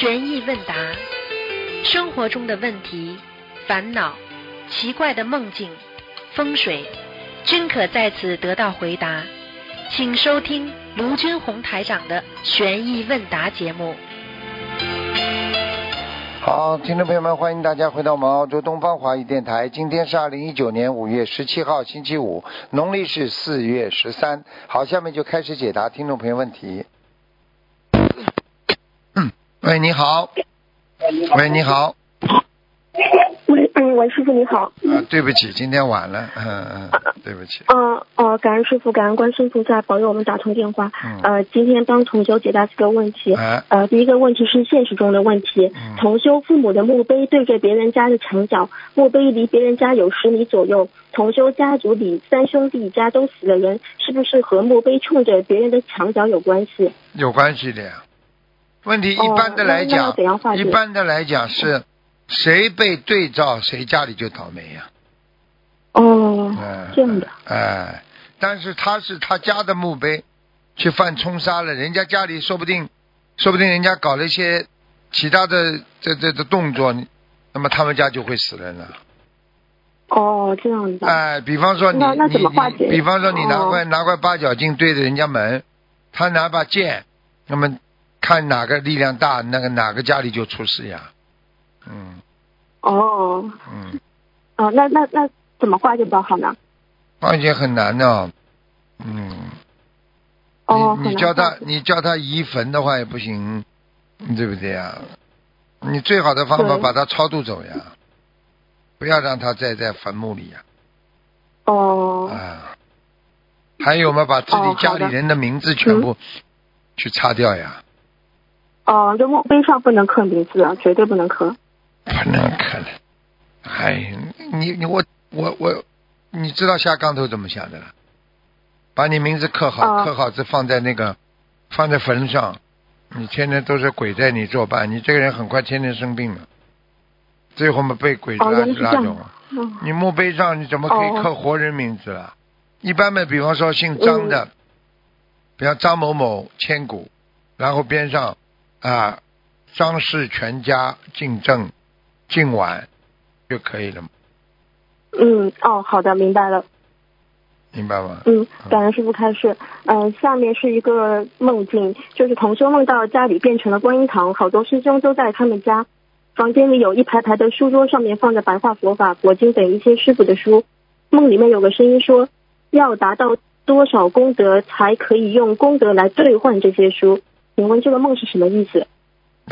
悬疑问答，生活中的问题、烦恼、奇怪的梦境、风水，均可在此得到回答。请收听卢军红台长的悬疑问答节目。好，听众朋友们，欢迎大家回到我们澳洲东方华语电台。今天是二零一九年五月十七号，星期五，农历是四月十三。好，下面就开始解答听众朋友问题。嗯，喂，你好。喂，你好。喂，嗯，喂，师傅你好。啊，对不起，今天晚了，嗯嗯，对不起。嗯哦，感恩师傅，感恩观世音菩萨保佑我们打通电话。嗯呃，今天帮同修解答几个问题。哎，呃，第一个问题是现实中的问题。嗯同修父母的墓碑对着别人家的墙角，墓碑离别人家有十米左右。同修家族里三兄弟家都死了人，是不是和墓碑冲着别人的墙角有关系？有关系的呀。问题一哦般的来讲，一般的来讲是谁被对照，谁家里就倒霉呀。哦，哎，这样的。哎，但是他是他家的墓碑，去犯冲杀了，人家家里说不定，说不定人家搞了一些其他的这这这动作，那么他们家就会死人了。哦，这样子。哎，比方说你你你，比方说你拿哦块、拿块八角镜对着人家门，他拿把剑，那么看哪个力量大，那个哪个家里就出事呀。嗯哦，嗯，哦，那那那怎么化解比较好呢？而且很难的。嗯。哦，你你叫他你叫他移坟的话也不行，对不对呀？你最好的方法把他超度走呀，不要让他再在坟墓里呀。哦，啊，还有嘛，把自己家里人的名字全部去擦掉呀，哦，这墓碑上不能刻名字，啊，绝对不能刻。不能可能。哎，你你我我我，你知道下杠头怎么想的了？把你名字刻好，哦刻好字放在那个放在坟上，你天天都是鬼在你作伴，你这个人很快天天生病了，最后嘛被鬼抓拉原来是这样拉走你墓碑上你怎么可以哦刻活人名字了？一般嘛，比方说姓张的，嗯比方张某某千古，然后边上啊张氏全家进正敬晚就可以了，嗯，哦，好的，明白了。明白吗？嗯，感恩师傅开示。嗯、下面是一个梦境，就是同修梦到家里变成了观音堂，好多师兄都在他们家。房间里有一排排的书桌，上面放着白话佛法、佛经等一些师傅的书。梦里面有个声音说，要达到多少功德才可以用功德来兑换这些书？请问这个梦是什么意思？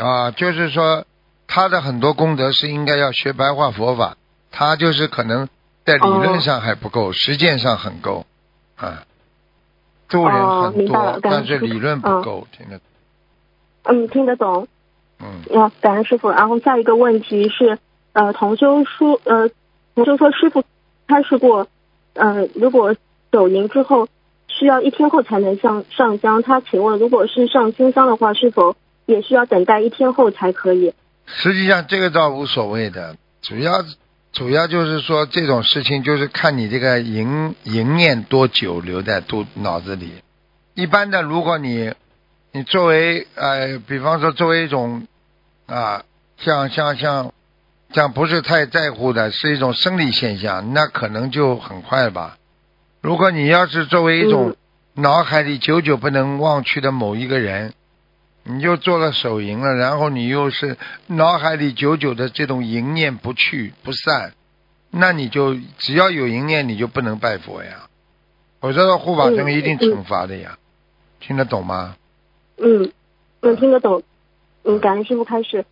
啊，就是说他的很多功德是应该要学白话佛法，他就是可能在理论上还不够，实践上很够啊，助人哦很多，但是理论不嗯够，听得嗯，听得懂。嗯。要，感恩师傅。然后下一个问题是，呃，同修说，呃，同修说师傅开示过，呃，如果走营之后需要一天后才能上上香，他请问，如果是上新香的话，是否也需要等待一天后才可以？实际上这个倒无所谓的，主要主要就是说这种事情就是看你这个淫淫念多久留在肚脑子里。一般的，如果你你作为呃，比方说作为一种啊，像像像像不是太在乎的，是一种生理现象，那可能就很快吧。如果你要是作为一种脑海里久久不能忘去的某一个人，你就做了手淫了，然后你又是脑海里久久的这种淫念不去不散，那你就只要有淫念，你就不能拜佛呀，我说的护法神一定惩罚的呀，听得懂吗？嗯，能，听得懂。嗯，感恩师傅开始。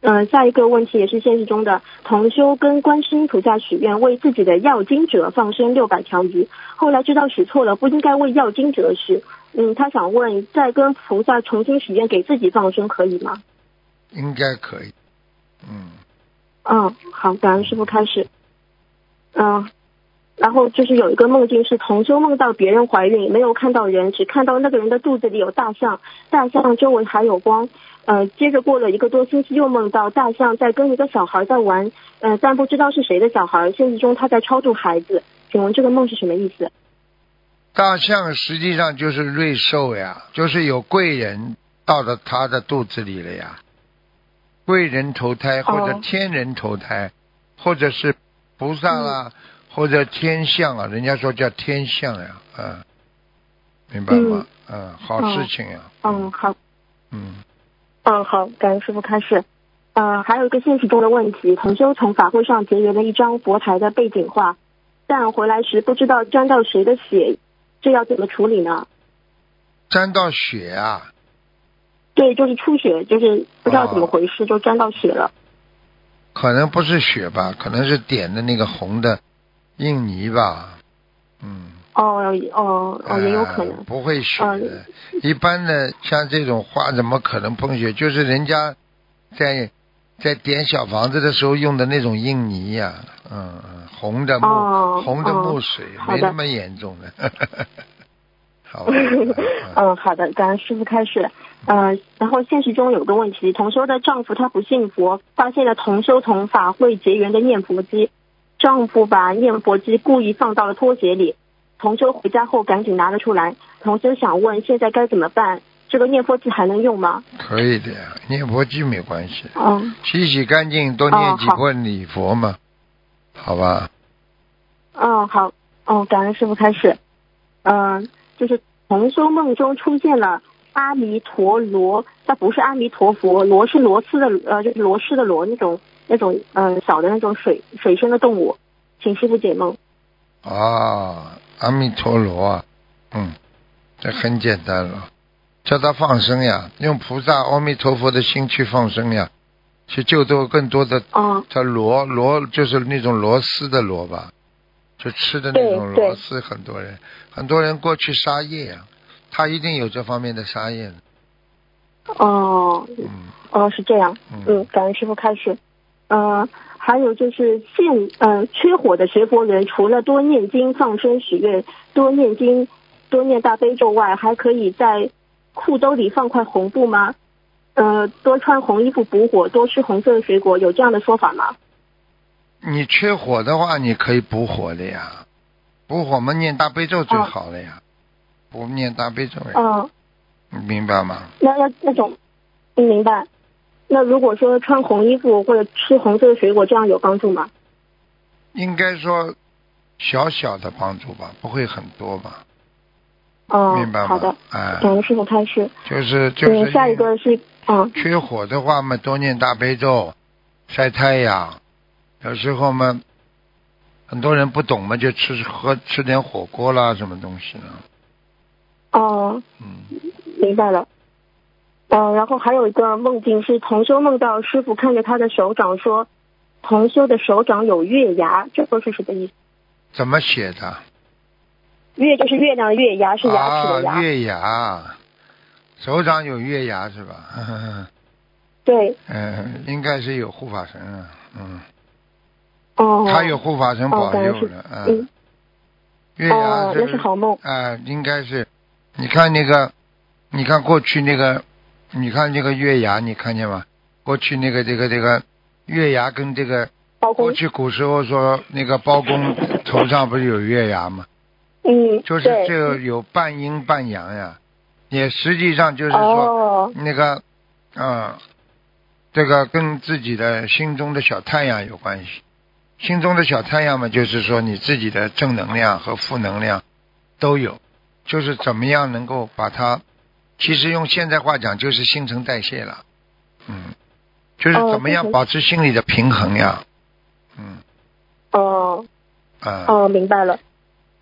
嗯、下一个问题也是现实中的，同修跟观世音菩萨许愿，为自己的要经者放生六百条鱼，后来知道许错了，不应该为要经者许。嗯，他想问，再跟菩萨重新许愿给自己放生可以吗？应该可以。嗯，嗯，好，感恩师傅开始。嗯，然后就是有一个梦境是同修梦到别人怀孕，没有看到人，只看到那个人的肚子里有大象，大象周围还有光。呃，接着过了一个多星期，又梦到大象在跟一个小孩在玩，呃，但不知道是谁的小孩。现实中他在超度孩子，请问这个梦是什么意思？大象实际上就是瑞兽呀，就是有贵人到了他的肚子里了呀。贵人投胎或者哦天人投胎，或者是菩萨啦，或者天象啊，人家说叫天象呀，嗯，明白吗？嗯，好事情呀，嗯，好，嗯，嗯，好，感恩师傅开始。呃，还有一个现实中的问题，同修从法会上结缘了一张佛台的背景画，但回来时不知道沾到谁的血，这要怎么处理呢？沾到血啊，对，就是出血，就是不知道怎么回事，就沾到血了。可能不是血吧，可能是点的那个红的印泥吧，嗯。哦哦哦，也有可能呃。不会血嗯的。一般的像这种花怎么可能碰血？就是人家在在点小房子的时候用的那种印泥呀、嗯嗯，红的木、哦红的哦木水，没那么严重的。好的。嗯，好的，感恩师傅开始。呃，然后现实中有个问题，同修的丈夫他不信佛，发现了同修同法会结缘的念佛机，丈夫把念佛机故意放到了拖鞋里，同修回家后赶紧拿了出来。同修想问，现在该怎么办？这个念佛机还能用吗？可以的呀，念佛机没关系，嗯，洗洗干净，多念几遍礼佛嘛，好吧？嗯，好，嗯，感恩师傅开始。嗯、就是同修梦中出现了阿弥陀罗，它不是阿弥陀佛，螺是螺丝的，呃，就是螺丝的螺那种那种嗯、呃小的那种水水生的动物，请师傅解梦。啊，阿弥陀罗啊，嗯，这很简单了，叫他放生呀，用菩萨阿弥陀佛的心去放生呀，去救度更多的。啊叫螺螺就是那种螺丝的螺吧，就吃的那种螺丝，很多人很多人过去杀业呀，他一定有这方面的杀业的，哦嗯哦，是这样。嗯嗯，感恩师傅开始。呃，还有就是现呃缺火的学佛人，除了多念经、放生许愿、多念经、多念大悲咒外，还可以在裤兜里放块红布吗？呃，多穿红衣服补火，多吃红色的水果，有这样的说法吗？你缺火的话，你可以补火的呀，补火嘛念大悲咒最好了呀，不念大悲咒呀，嗯、你明白吗？那那那种，嗯，明白。那如果说穿红衣服或者吃红色的水果，这样有帮助吗？应该说小小的帮助吧，不会很多吧？哦、明白吗？好的，哎，感恩师傅开始。就是就是嗯，下一个是嗯缺火的话嘛，多念大悲咒，晒太阳。有时候嘛，很多人不懂嘛，就吃喝吃点火锅啦，什么东西呢？哦。嗯，明白了。呃，然后还有一个梦境是同修梦到师傅看着他的手掌说，同修的手掌有月牙，这个是什么意思？怎么写的？月就是月亮的月，牙是牙齿的牙。啊，月牙，手掌有月牙是吧？对，嗯，应该是有护法神啊，嗯，哦。他有护法神保佑的，嗯嗯，，月牙哦，那是好梦。啊、应该是，你看那个，你看过去那个，你看这个月牙，你看见吗？过去那个这个这个月牙跟这个过，去古时候说那个包公头上不是有月牙吗？嗯，就是对这个有半阴半阳呀，也实际上就是说哦，那个，嗯，这个跟自己的心中的小太阳有关系。心中的小太阳嘛，就是说你自己的正能量和负能量都有，就是怎么样能够把它，其实用现在话讲就是新陈代谢了，嗯，就是哦怎么样保持心理的平衡呀，嗯。哦，啊。哦，明白了。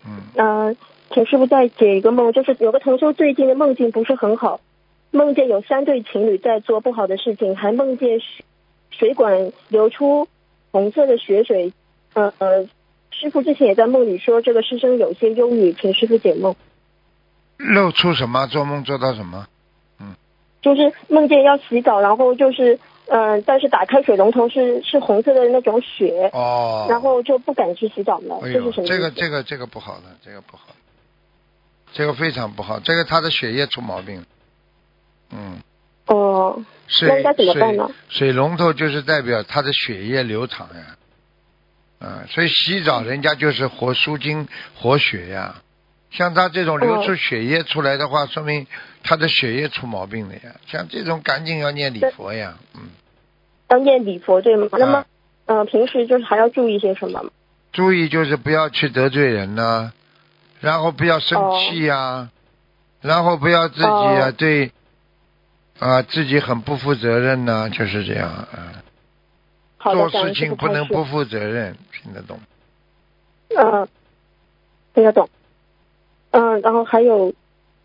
嗯。嗯、请师傅再解一个梦，就是有个同修最近的梦境不是很好，梦见有三对情侣在做不好的事情，还梦见水水管流出红色的血水。呃呃，师傅之前也在梦里说这个师生有些忧郁，请师傅解梦。露出什么？做梦做到什么？嗯就是梦见要洗澡，然后就是嗯、呃但是打开水龙头是是红色的那种血，哦，然后就不敢去洗澡了，哎，这是什么？这个这个这个不好的，这个不好，这个非常不好，这个他的血液出毛病。嗯，哦、那水应该怎么办呢水水龙头就是代表他的血液流淌呀，嗯，所以洗澡人家就是活舒筋活血呀。像他这种流出血液出来的话，说明他的血液出毛病了呀。像这种赶紧要念礼佛呀，嗯，要念礼佛对吗？那么啊，嗯、平时就是还要注意些什么吗？注意就是不要去得罪人呐、然后不要生气呀、然后不要自己啊、哦对啊自己很不负责任呐、就是这样啊。好，做事情不。能不负责任，听得懂？嗯，听得懂。嗯，然后还有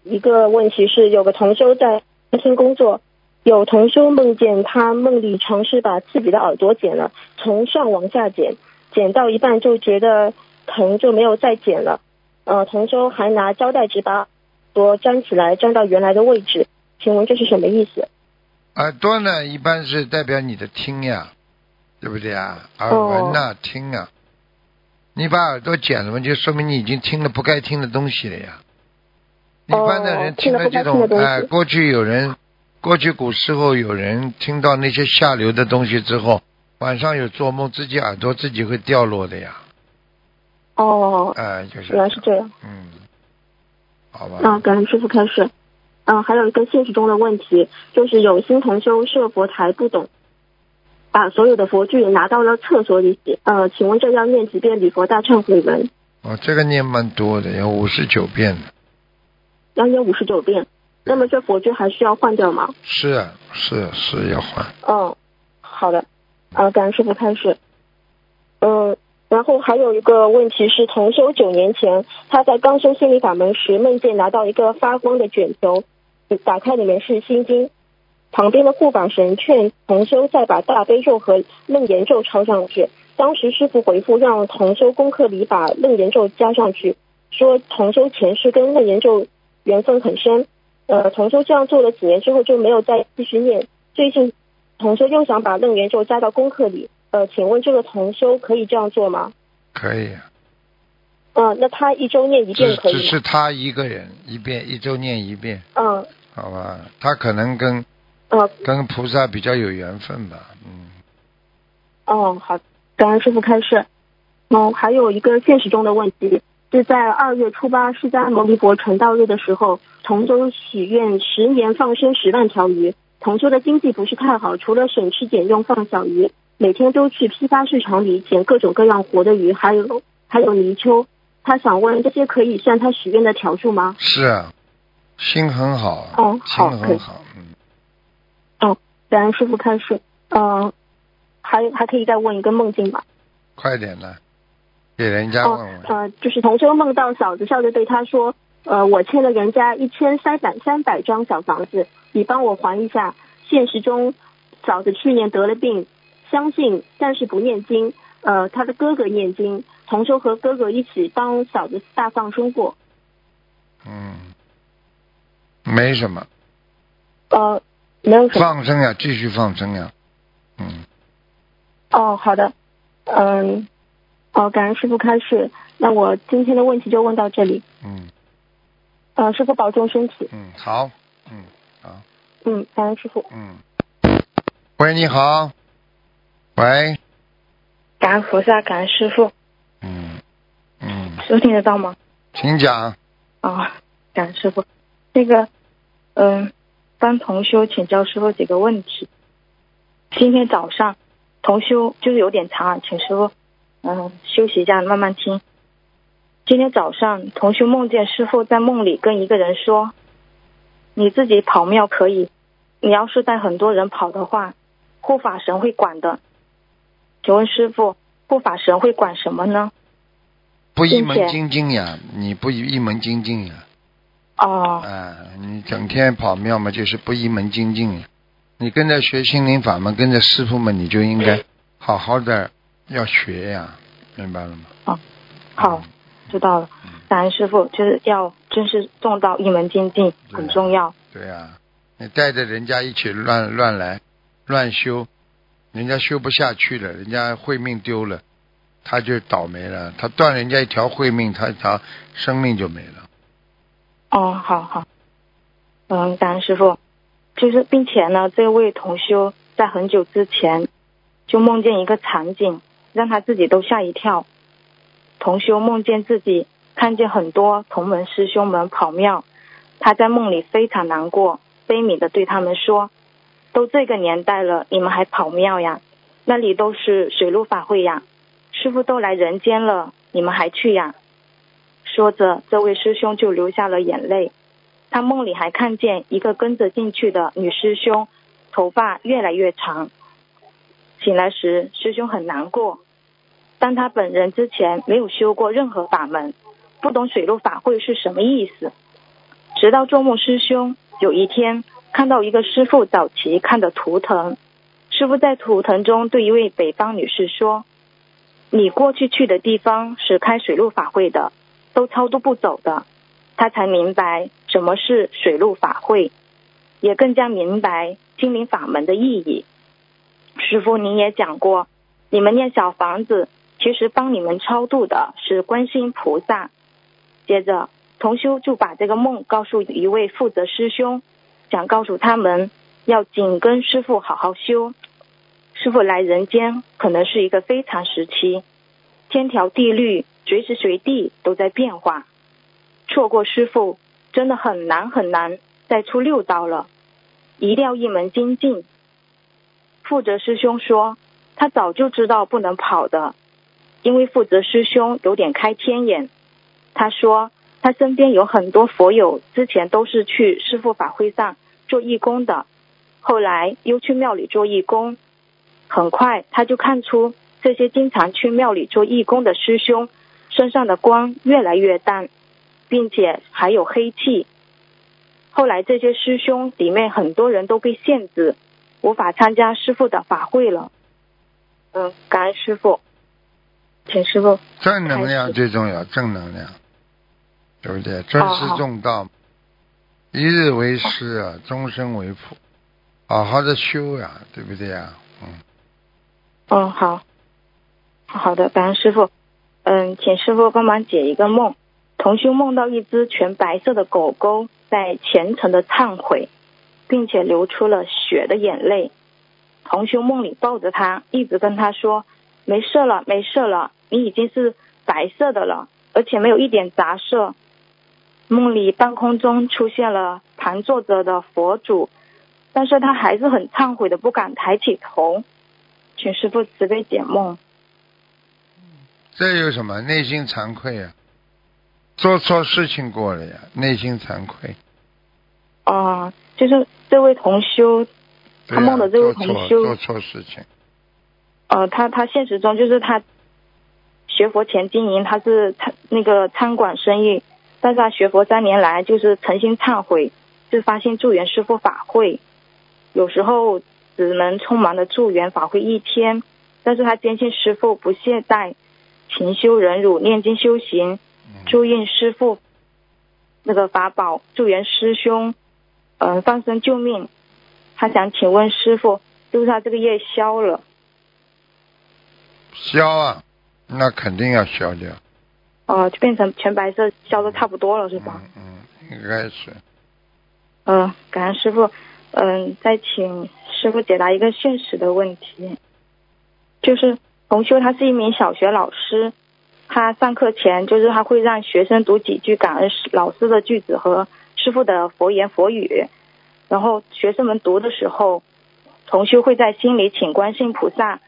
一个问题是，有个同修在餐厅工作，有同修梦见他梦里尝试把自己的耳朵剪了，从上往下剪，剪到一半就觉得疼，就没有再剪了。呃，同修还拿胶带纸把耳朵粘起来，粘到原来的位置。请问这是什么意思？耳朵呢，一般是代表你的听呀，对不对啊？耳闻呐、听啊。你把耳朵剪了嘛，就说明你已经听了不该听的东西了呀。一般的人哦听了了这种哎，过去有人，过去古时候有人听到那些下流的东西之后，晚上有做梦，自己耳朵自己会掉落的呀。哦，哎，就是原来是这样。嗯，好吧。啊，感恩师傅开始。嗯、还有一个现实中的问题，就是有新同修设佛台不懂，把所有的佛具拿到了厕所里洗。呃，请问这要念几遍礼佛大忏悔文？哦，这个念蛮多的，有五十九遍的。要念五十九遍。那么这佛具还需要换掉吗？是啊，是是要换。嗯，好的。啊，感恩师傅开始。嗯，然后还有一个问题是，同修九年前，他在刚修心理法门时，梦见拿到一个发光的卷轴，打开里面是心经。旁边的护法神劝同修再把大悲咒和楞严咒抄上去。当时师傅回复让同修功课里把楞严咒加上去，说同修前世跟楞严咒缘分很深。呃，同修这样做了几年之后就没有再继续念。最近同修又想把楞严咒加到功课里，呃，请问这个同修可以这样做吗？可以，嗯、那他一周念一遍可以只？是他一个人一遍一周念一遍，嗯好吧？他可能跟呃跟菩萨比较有缘分吧，嗯，哦，好，感恩师傅开示。嗯，还有一个现实中的问题是在二月初八释迦牟尼佛成道日的时候，同修许愿十年放生十万条鱼。同修的经济不是太好，除了省吃俭用放小鱼，每天都去批发市场里捡各种各样活的鱼，还有还有泥鳅。他想问，这些可以算他许愿的条数吗？是啊，心很好，哦心很好，嗯，感恩师傅开示。嗯、还还可以再问一个梦境吧？快点的，给人家哦问问，呃，就是同修梦到嫂子笑着对他说：“呃，我欠了人家一千三百三百张小房子，你帮我还一下。”现实中，嫂子去年得了病，相信但是不念经。呃，他的哥哥念经，同修和哥哥一起帮嫂子大放生过。嗯，没什么，呃，没有什么。放生呀，继续放生呀，嗯，哦，好的。嗯，哦，感恩师傅开示。那我今天的问题就问到这里。嗯呃，师傅保重身体。嗯，好，嗯好，嗯，感恩师傅。嗯，喂，你好，喂，感恩菩萨，感恩师傅，嗯嗯，收听得到吗？请讲，啊、感恩师傅。那个，嗯、帮同修请教师傅几个问题。今天早上，同修就是有点长啊，请师傅，嗯、休息一下，慢慢听。今天早上，同修梦见师傅在梦里跟一个人说：“你自己跑庙可以，你要是带很多人跑的话，护法神会管的。”请问师傅，护法神会管什么呢？不一门精进呀，你不一门精进呀，哦，啊，你整天跑庙嘛，就是不一门精进。你跟着学心灵法门，跟着师傅们，你就应该好好的要学呀，明白了吗？好，知道了。感恩师傅，就是要真是做到一门精进，很重要。对呀、你带着人家一起乱乱来乱修，人家修不下去了，人家慧命丢了，他就倒霉了。他断人家一条慧命，他他生命就没了。哦，好好。嗯，感恩师傅。就是，并且呢，这位同修在很久之前就梦见一个场景，让他自己都吓一跳。同修梦见自己看见很多同门师兄们跑庙，他在梦里非常难过，悲悯的对他们说：“都这个年代了，你们还跑庙呀？那里都是水陆法会呀，师傅都来人间了，你们还去呀？说着，这位师兄就流下了眼泪。他梦里还看见一个跟着进去的女师兄，头发越来越长。醒来时，师兄很难过，但他本人之前没有修过任何法门，不懂水陆法会是什么意思。直到做梦，师兄有一天看到一个师傅早期看的图腾。师傅在图腾中对一位北方女士说：“你过去去的地方是开水陆法会的，都超度不走的。”他才明白什么是水陆法会，也更加明白心灵法门的意义。师傅，您也讲过，你们念小房子，其实帮你们超度的是观世音菩萨。接着，同修就把这个梦告诉一位负责师兄，想告诉他们要紧跟师傅好好修。师傅来人间可能是一个非常时期，天条地律随时随地都在变化，错过师傅真的很难很难再出六道了，一定要一门精进。负责师兄说，他早就知道不能跑的，因为负责师兄有点开天眼。他说他身边有很多佛友，之前都是去师傅法会上做义工的，后来又去庙里做义工。很快，他就看出这些经常去庙里做义工的师兄身上的光越来越淡，并且还有黑气。后来，这些师兄里面很多人都被限制，无法参加师傅的法会了。嗯，感恩师傅，请师傅。正能量最重要，正能量，对不对？尊师重道，一日为师啊，终身为父，好好的修呀，对不对呀？嗯。嗯，好，好的，感恩师傅。嗯，请师傅帮忙解一个梦。同修梦到一只全白色的狗狗在虔诚的忏悔，并且流出了血的眼泪。同修梦里抱着它，一直跟他说：“没事了，没事了，你已经是白色的了，而且没有一点杂色。”梦里半空中出现了盘坐着的佛祖，但是他还是很忏悔的，不敢抬起头。请师傅慈悲解梦。这有什么？内心惭愧呀，做错事情过了呀，内心惭愧。哦，就是这位同修，他梦的这位同修做错事情。呃，他他现实中就是他学佛前经营，他是餐那个餐馆生意，但是他学佛三年来就是诚心忏悔，就发现助缘师傅法会，有时候。只能匆忙的助缘法会一天，但是他坚信师傅不懈怠，勤修忍辱，念经修行，助印师傅那个法宝，助缘师兄，嗯，放生救命。他想请问师傅，是不是他这个业消了？消啊，那肯定要消掉。哦，就变成全白色，消的差不多了，是吧？嗯，应该是。嗯，感恩师傅。嗯，再请师傅解答一个现实的问题，就是同修他是一名小学老师，他上课前就是他会让学生读几句感恩师老师的句子和师傅的佛言佛语，然后学生们读的时候，同修会在心里请观世音菩萨，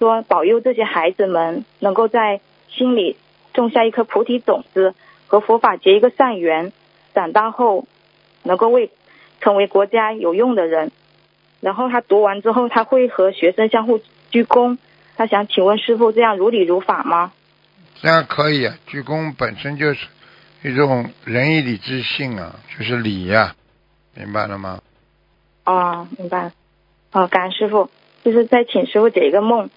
说保佑这些孩子们能够在心里种下一颗菩提种子，和佛法结一个善缘，长大后能够为。成为国家有用的人，然后他读完之后，他会和学生相互鞠躬。他想请问师傅，这样如理如法吗？这样可以啊，鞠躬本身就是一种仁义礼智信啊，就是礼呀，明白了吗？哦，明白。哦，感恩师傅，就是在请师傅解一个梦。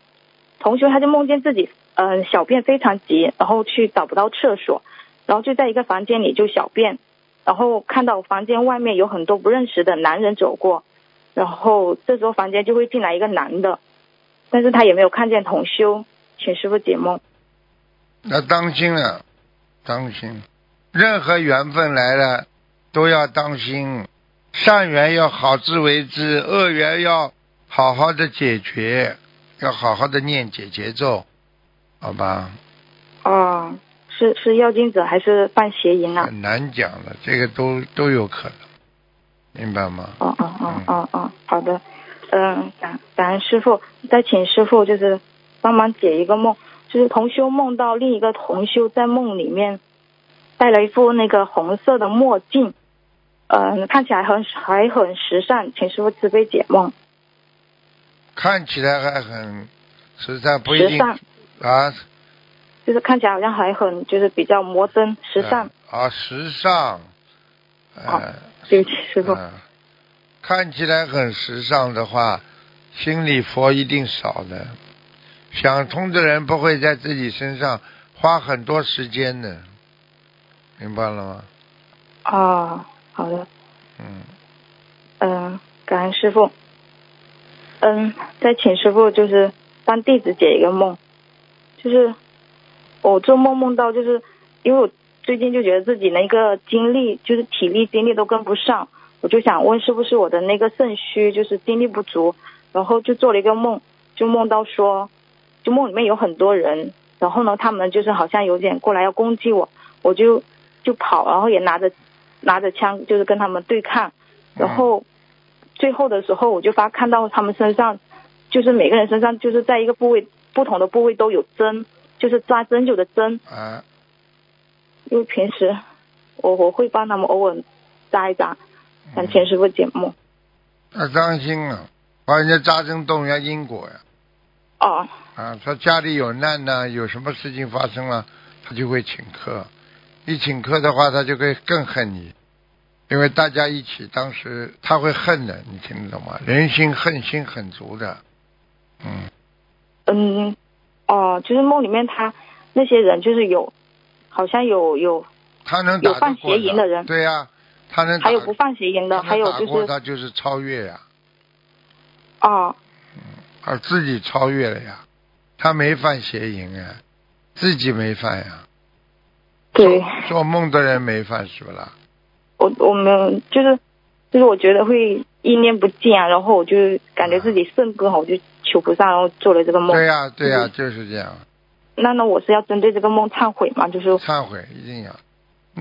同学他就梦见自己，嗯，小便非常急，然后去找不到厕所，然后就在一个房间里就小便。然后看到房间外面有很多不认识的男人走过，然后这时候房间就会进来一个男的，但是他也没有看见同修，请师傅解梦。那当心了，当心，任何缘分来了都要当心，善缘要好自为之，恶缘要好好的解决，要好好的念解节奏，好吧？哦。是是要金子还是犯邪淫啊？很难讲的，这个都都有可能，明白吗？哦哦哦哦哦，好的。嗯，感感恩师傅，再请师傅就是帮忙解一个梦，就是同修梦到另一个同修在梦里面戴了一副那个红色的墨镜，嗯，看起来很还很时尚，请师傅慈悲解梦。看起来还很时尚，不一定时尚啊。就是看起来好像还很就是比较摩登时尚。啊，时尚。好呃，对不起，师傅。嗯看起来很时尚的话，心里佛一定少的。想通的人不会在自己身上花很多时间的，明白了吗？哦，好的，嗯，嗯，感恩师傅。嗯，再请师傅就是帮弟子解一个梦，就是我做梦梦到，就是因为我最近就觉得自己那个精力，就是体力精力都跟不上，我就想问是不是我的那个肾虚，就是精力不足，然后就做了一个梦，就梦到说，就梦里面有很多人，然后呢，他们就是好像有点过来要攻击我，我就就跑，然后也拿着拿着枪，就是跟他们对抗，然后最后的时候，我就发看到他们身上，就是每个人身上就是在一个部位不同的部位都有针，就是扎针灸的针，啊，因为平时我我会帮他们偶尔扎一扎，让钱师傅节目。要当心啊，把人家扎针动人家因果呀。哦，啊，他家里有难呢，有什么事情发生了，他就会请客。一请客的话，他就会更恨你，因为大家一起，当时他会恨的，你听得懂吗？人心恨心很足的，嗯，嗯，哦，就是梦里面他那些人就是有，好像有有，他能打有犯邪淫的人对呀、他能还有不犯邪淫的，还有就是过他就是超越呀、哦，他自己超越了呀，他没犯邪淫啊，自己没犯呀，对做梦的人没犯是不啦？我我们就是就是我觉得会意念不见啊，然后我就感觉自己肾不好，我就求菩萨，然后做了这个梦。对呀、对呀、嗯就是这样。那那我是要针对这个梦忏悔吗？就是忏悔一定要，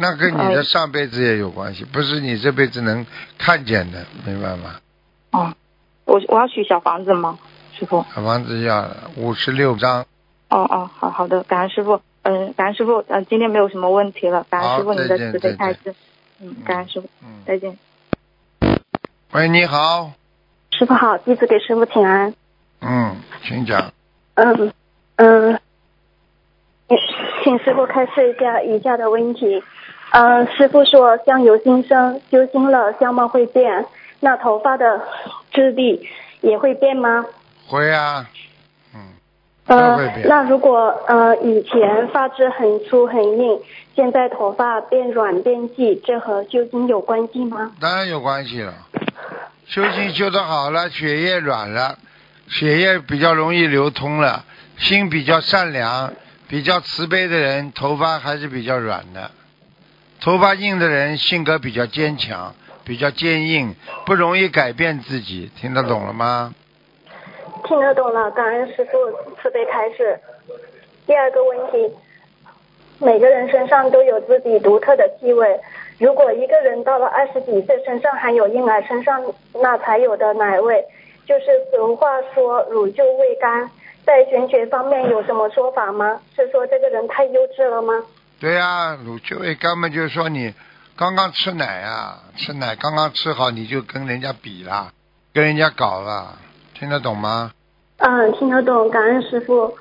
那跟你的上辈子也有关系，不是你这辈子能看见的，明白吗？哦，我我要取小房子吗，师傅？小房子要五十六张，哦哦，好好的，感恩师傅。嗯，感恩师傅。嗯，今天没有什么问题了，感恩师傅好您的慈悲开示。嗯，感恩师傅，嗯，再见。喂，你好，师傅好，弟子给师傅请安。嗯，请讲，嗯嗯，请师傅开示一下以下的问题。嗯，师傅说相由心生，修心了相貌会变，那头发的质地也会变吗？会啊，嗯，都呃会，变，那如果呃以前发质很粗很硬，现在头发变软变细，这和修心有关系吗？当然有关系了。修心修得好了，血液软了，血液比较容易流通了，心比较善良、比较慈悲的人，头发还是比较软的。头发硬的人性格比较坚强，比较坚硬，不容易改变自己。听得懂了吗？听得懂了，感恩师傅慈悲开示。第二个问题，每个人身上都有自己独特的气味。如果一个人到了二十几岁，身上还有婴儿身上那才有的奶味，就是俗话说乳臭未干，在玄学方面有什么说法吗？是说这个人太幼稚了吗？对呀、乳臭味根本就是说你刚刚吃奶啊，吃奶刚刚吃好，你就跟人家比了，跟人家搞了，听得懂吗？嗯，听得懂，感恩师傅。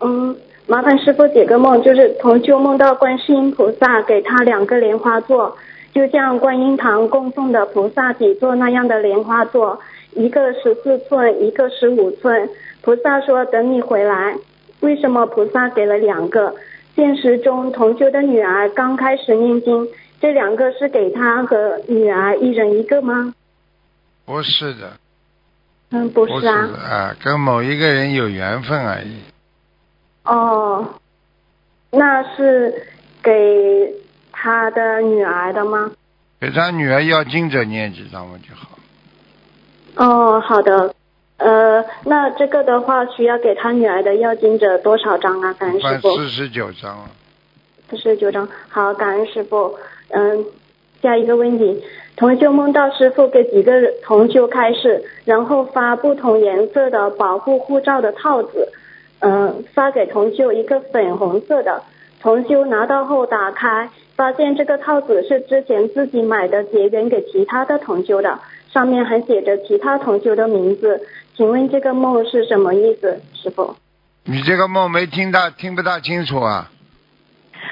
嗯，麻烦师傅解个梦，就是同修梦到观世音菩萨给他两个莲花座，就像观音堂供奉的菩萨底座那样的莲花座，一个十四寸，一个十五寸。菩萨说等你回来。为什么菩萨给了两个？现实中同修的女儿刚开始念经，这两个是给他和女儿一人一个吗？不是的，嗯，不不是啊，跟某一个人有缘分而已。哦，那是给他的女儿的吗？给他女儿要经者念几张嘛就好。哦，好的。呃，那这个的话，需要给他女儿的要经者多少张啊？感恩师傅，四十九张了。四十九张。好，感恩师傅。嗯，下一个问题，同修梦到师傅给几个同修开示，然后发不同颜色的保护护照的套子，嗯、发给同修一个粉红色的，同修拿到后打开，发现这个套子是之前自己买的，结缘给其他的同修的，上面还写着其他同修的名字，请问这个梦是什么意思，师傅？你这个梦没听到，听不大清楚啊。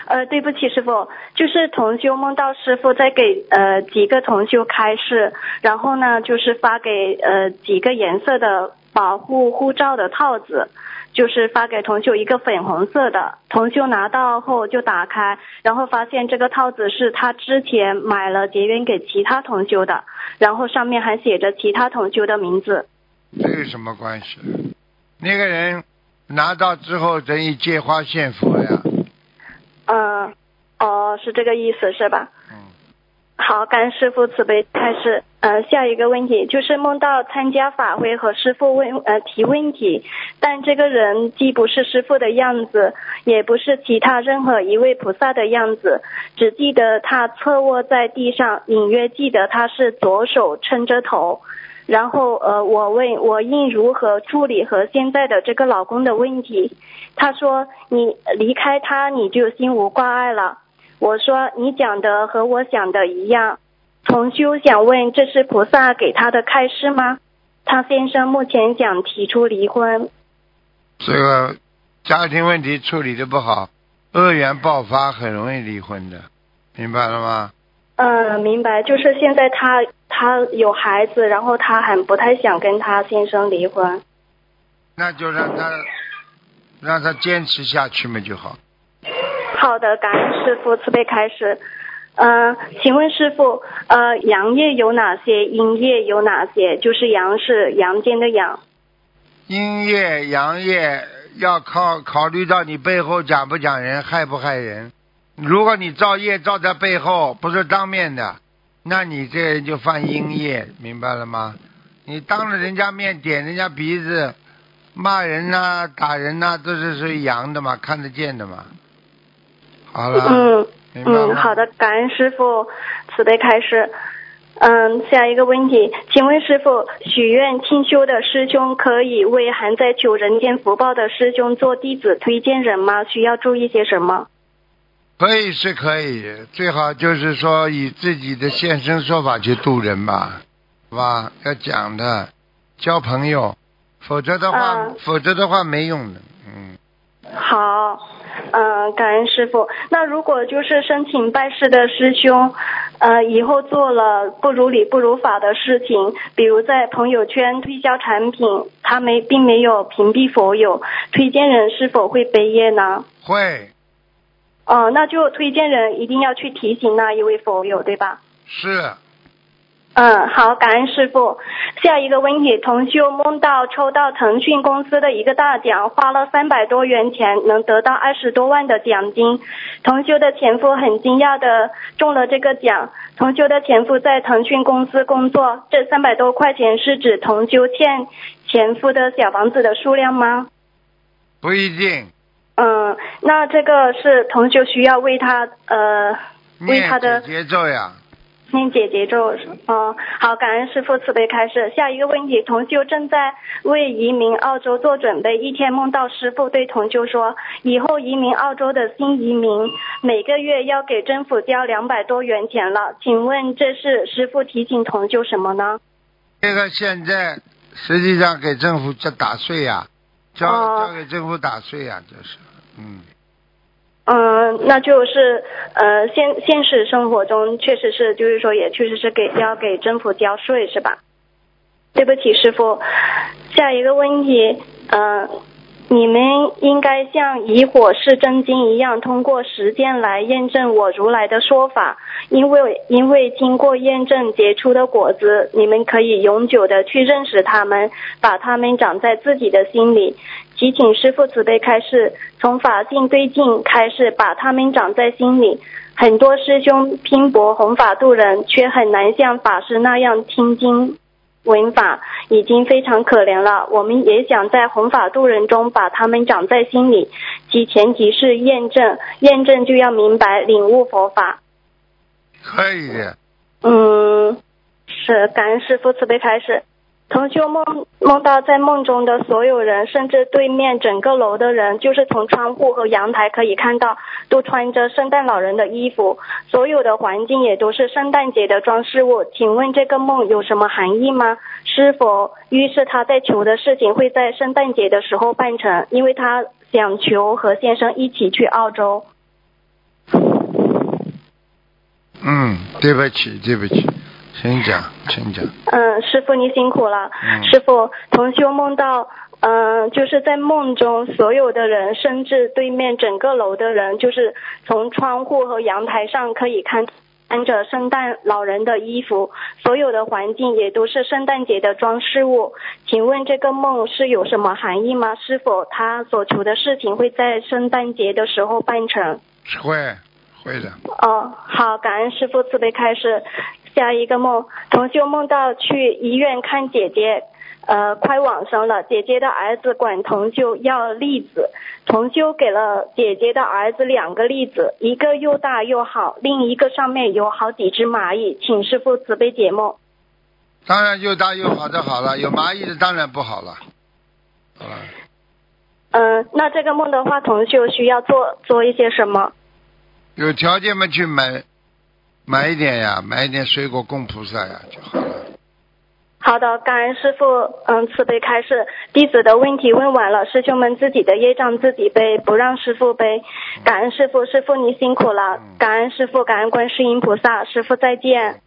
呃，对不起，师傅，就是同修梦到师傅在给呃几个同修开示，然后呢，就是发给呃几个颜色的保护护照的套子，就是发给同修一个粉红色的，同修拿到后就打开，然后发现这个套子是他之前买了结缘给其他同修的，然后上面还写着其他同修的名字。这有什么关系？那个人拿到之后等于借花献佛呀。嗯、哦，是这个意思是吧？嗯，好，感恩师傅慈悲开始。呃，下一个问题就是梦到参加法会和师傅问呃提问题，但这个人既不是师傅的样子，也不是其他任何一位菩萨的样子，只记得他侧卧在地上，隐约记得他是左手撑着头。然后呃，我问我应如何处理和现在的这个老公的问题，他说你离开他你就心无挂碍了。我说你讲的和我想的一样。同修想问，这是菩萨给他的开示吗？他先生目前想提出离婚。这个家庭问题处理的不好，恶缘爆发，很容易离婚的，明白了吗？嗯，明白。就是现在他他有孩子，然后他很不太想跟他先生离婚。那就让他让他坚持下去嘛就好。好的，感恩师傅慈悲开始。嗯、请问师傅，呃，阳业有哪些？阴业有哪些？就是阳是阳间的阳。阴业阳业要考考虑到你背后讲不讲人，害不害人。如果你造业造在背后，不是当面的，那你这人就犯阴业，明白了吗？你当着人家面点人家鼻子，骂人呐、打人呐、都是属于阳的嘛，看得见的嘛。好了，嗯？嗯，好的，感恩师傅慈悲开示。嗯，下一个问题，请问师傅，许愿清修的师兄可以为还在求人间福报的师兄做弟子推荐人吗？需要注意些什么？可以是可以，最好就是说以自己的现身说法去度人吧，好吧？要讲的，交朋友，否则的话，嗯否则的话没用的，嗯。好，嗯，感恩师傅。那如果就是申请拜师的师兄，呃，以后做了不如理不如法的事情，比如在朋友圈推销产品，他没并没有屏蔽佛友，推荐人是否会背业呢？会哦，那就推荐人一定要去提醒那一位佛友，对吧？是嗯，好，感恩师傅。下一个问题，同修梦到抽到腾讯公司的一个大奖，花了三百多元钱，能得到二十多万的奖金。同修的前夫很惊讶的中了这个奖。同修的前夫在腾讯公司工作，这三百多块钱是指同修欠前夫的小房子的数量吗？不一定。嗯，那这个是同修需要为他呃为他的节奏呀，念姐姐咒是哦，好，感恩师父慈悲开示。下一个问题，同修正在为移民澳洲做准备，一天梦到师父对同修说，以后移民澳洲的新移民每个月要给政府交两百多元钱了，请问这是师父提醒同修什么呢？这个现在实际上给政府在打税呀，交、哦交给政府打税呀，就是，嗯，嗯，那就是呃，现现实生活中确实是，就是说也确实是给要给政府交税是吧？对不起，师傅。下一个问题，嗯、你们应该像以火是真经一样，通过实践来验证我如来的说法。因为因为经过验证结出的果子，你们可以永久的去认识他们，把他们长在自己的心里。祈请师父慈悲开示，从法性对境开始，把他们长在心里。很多师兄拼搏弘法度人，却很难像法师那样听经闻法，已经非常可怜了。我们也想在弘法度人中把他们长在心里，其前提是验证，验证就要明白领悟佛法。可以。嗯，是感恩师父慈悲开始。同修梦梦到在梦中的所有人，甚至对面整个楼的人，就是从窗户和阳台可以看到，都穿着圣诞老人的衣服，所有的环境也都是圣诞节的装饰物。请问这个梦有什么含义吗？是否预示他在求的事情会在圣诞节的时候办成？因为他想求和先生一起去澳洲。嗯，对不起，对不起，请讲，请讲。嗯，师傅您辛苦了。嗯师傅，同修梦到，嗯、就是在梦中，所有的人，甚至对面整个楼的人，就是从窗户和阳台上可以看。穿着圣诞老人的衣服，所有的环境也都是圣诞节的装饰物。请问这个梦是有什么含义吗？是否他所求的事情会在圣诞节的时候办成？会会的，哦，好，感恩师傅慈悲开示。下一个梦，同修梦到去医院看姐姐，呃，快往生了。姐姐的儿子管同修要栗子，同修给了姐姐的儿子两个栗子，一个又大又好，另一个上面有好几只蚂蚁，请师傅慈悲解梦。当然又大又好的好了，有蚂蚁的当然不好了。好了，嗯、那这个梦的话，同修需要做做一些什么？有条件嘛去买买一点呀，买一点水果供菩萨呀就好了。好的，感恩师傅，嗯，慈悲开示。弟子的问题问完了，师兄们自己的业障自己背，不让师傅背。感恩师傅，师傅你辛苦了。感恩师傅，感恩观世音菩萨，师傅再见。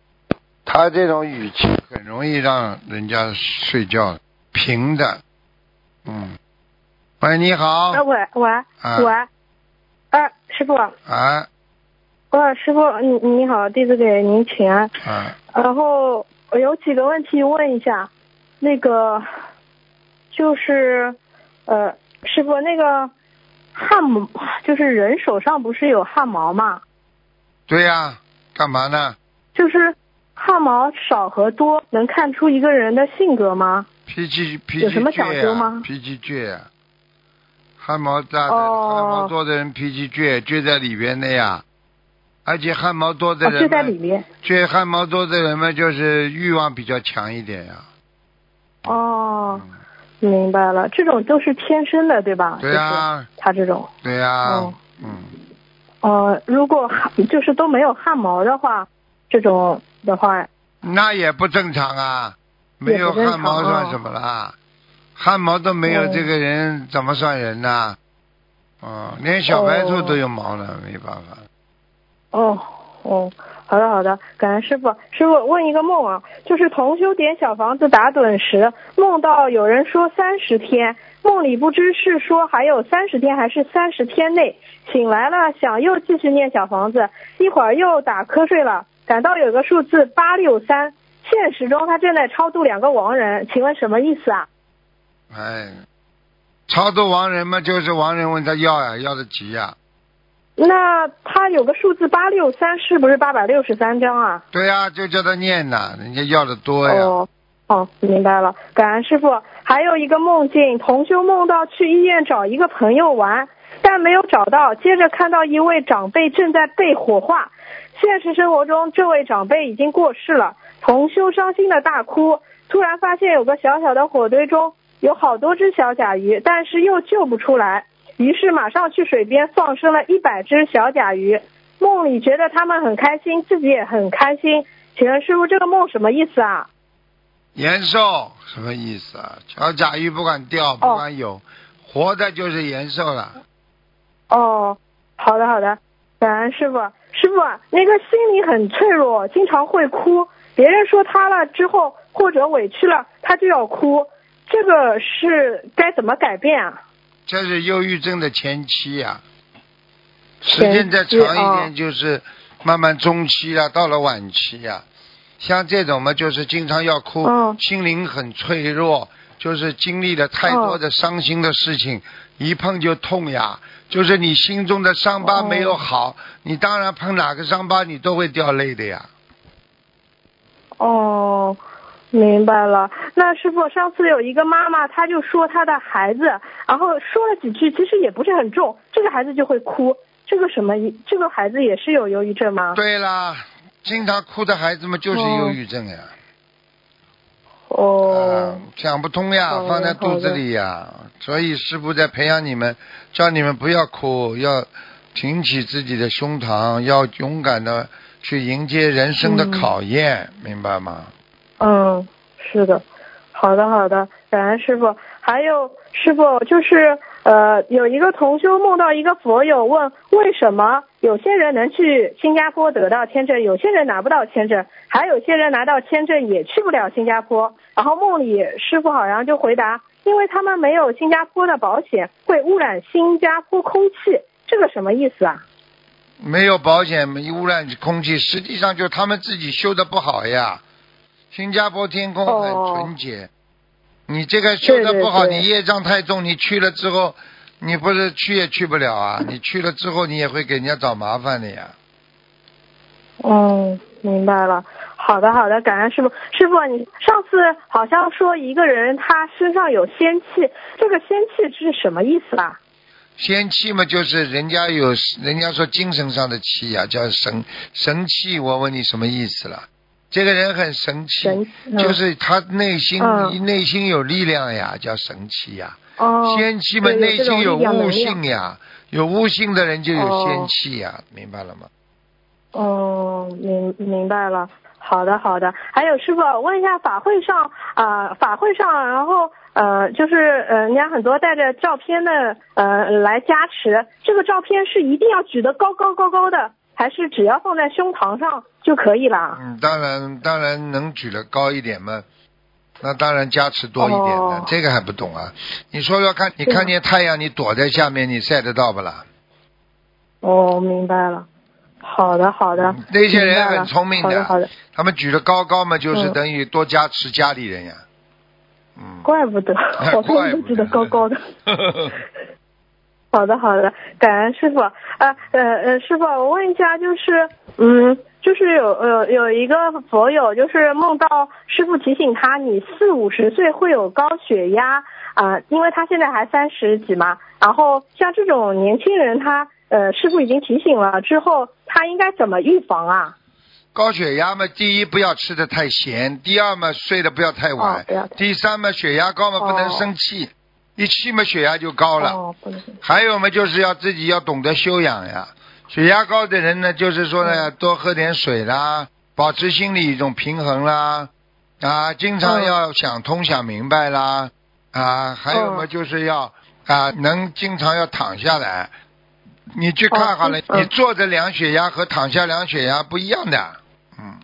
他这种语气很容易让人家睡觉，平的。嗯，喂，你好啊，，喂喂啊喂，啊，师傅，啊哇，师傅，你你好，弟子给您请安。啊，然后我有几个问题问一下，那个就是呃，师傅，那个汗毛，就是人手上不是有汗毛吗？对呀、干嘛呢？就是汗毛少和多能看出一个人的性格吗？脾气脾气有什么讲究吗脾气倔呀、汗毛大的、哦汗毛多的人脾气倔，倔在里边的呀。而且汗毛多的啊，人嘛，就在里面。倔汗毛多的人们，就是欲望比较强一点呀。哦，嗯，明白了，这种都是天生的，对吧？对呀、就是他这种。对呀、哦嗯，呃，如果汗就是都没有汗毛的话，这种的话，那也不正常啊，没有汗毛算什么啦？汗毛都没有，哦这个人怎么算人呢？哦，连小白兔都有毛呢，没办法。哦哦，好的好的，感恩师傅。师傅问一个梦啊，就是同修点小房子打盹时，梦到有人说三十天，梦里不知是说还有三十天还是三十天内，醒来了想又继续念小房子，一会儿又打瞌睡了，感到有个数字八六三，现实中他正在超度两个亡人，请问什么意思啊？哎，超度亡人嘛，就是亡人问他要呀，要的急呀。那他有个数字八六三，是不是八百六十三张啊？对呀、就叫他念呐，人家要的多呀。哦，哦，明白了，感恩师傅。还有一个梦境，同修梦到去医院找一个朋友玩，但没有找到，接着看到一位长辈正在被火化。现实生活中，这位长辈已经过世了，同修伤心的大哭。突然发现有个小小的火堆中有好多只小甲鱼，但是又救不出来，于是马上去水边放生了一百只小甲鱼。梦里觉得他们很开心，自己也很开心。请问师傅，这个梦什么意思啊？延寿什么意思啊？小甲鱼不管钓，不管有，活的就是延寿了。哦，好的好的，感恩师傅。师傅，那个心里很脆弱，经常会哭。别人说他了之后，或者委屈了，他就要哭。这个是该怎么改变啊？这是忧郁症的前期呀、时间再长一哦点，就是慢慢中期了，到了晚期呀、像这种嘛，就是经常要哭，嗯心灵很脆弱，就是经历了太多的伤心的事情，一碰就痛呀。就是你心中的伤疤哦没有好，你当然碰哪个伤疤你都会掉泪的呀。哦，明白了。那师傅，上次有一个妈妈，她就说她的孩子，然后说了几句，其实也不是很重，这个孩子就会哭。这个什么？这个孩子也是有忧郁症吗？对啦，经常哭的孩子们就是忧郁症呀。哦啊，想不通呀，放在肚子里呀，所以师傅在培养你们，叫你们不要哭，要挺起自己的胸膛，要勇敢的去迎接人生的嗯考验，明白吗？嗯，是的，好的好的，感恩师傅。还有师傅就是呃，有一个同修梦到一个佛友问，为什么有些人能去新加坡得到签证，有些人拿不到签证，还有些人拿到签证也去不了新加坡。然后梦里师傅好像就回答，因为他们没有新加坡的保险，会污染新加坡空气，这个什么意思啊？没有保险，没污染空气，实际上就他们自己修的不好呀。新加坡天空很哦纯洁，你这个修的不好，对对对你业障太重，你去了之后，你不是去也去不了啊！你去了之后，你也会给人家找麻烦的呀。嗯，明白了。好的，好的，感恩师傅。师傅，你上次好像说一个人他身上有仙气，这个仙气是什么意思啊？仙气嘛，就是人家有，人家说精神上的气呀、叫神神气。我问你什么意思了？这个人很神奇，神嗯就是他内心、嗯内心有力量呀，叫神奇呀。哦，仙气嘛，内心有悟性呀，有悟性的人就有哦仙气呀，明白了吗？哦，明明白了。好的，好的。还有师傅，问一下法会上啊、呃法会上，然后呃，就是呃，人家很多带着照片的呃来加持，这个照片是一定要举得高高高高的，还是只要放在胸膛上就可以啦？嗯，当然，当然能举得高一点嘛，那当然加持多一点的，哦这个还不懂啊？你说说看，你看见太阳，你躲在下面，你晒得到不啦？哦，明白了。好的，好的。嗯那些人很聪明好的，好的。他们举得高高嘛，就是嗯等于多加持家里人呀。嗯，怪不得，我怪不都举得得高高的。好的，好的，感恩师傅。呃呃呃，师傅，我问一下，就是嗯，就是有呃有一个佛友，就是梦到师傅提醒他，你四五十岁会有高血压啊、因为他现在还三十几嘛。然后像这种年轻人他，呃师傅已经提醒了之后，他应该怎么预防啊？高血压嘛，第一不要吃的太咸，第二嘛睡得不要太晚哦，太第三嘛血压高嘛不能哦生气，一气嘛血压就高了。哦。还有嘛，就是要自己要懂得修养呀。血压高的人呢，就是说呢，嗯多喝点水啦，保持心理一种平衡啦，啊，经常嗯要想通想明白啦，啊，还有嘛，嗯就是要啊，能经常要躺下来。你去看好了，你坐着量血压和躺下量血压不一样的，嗯，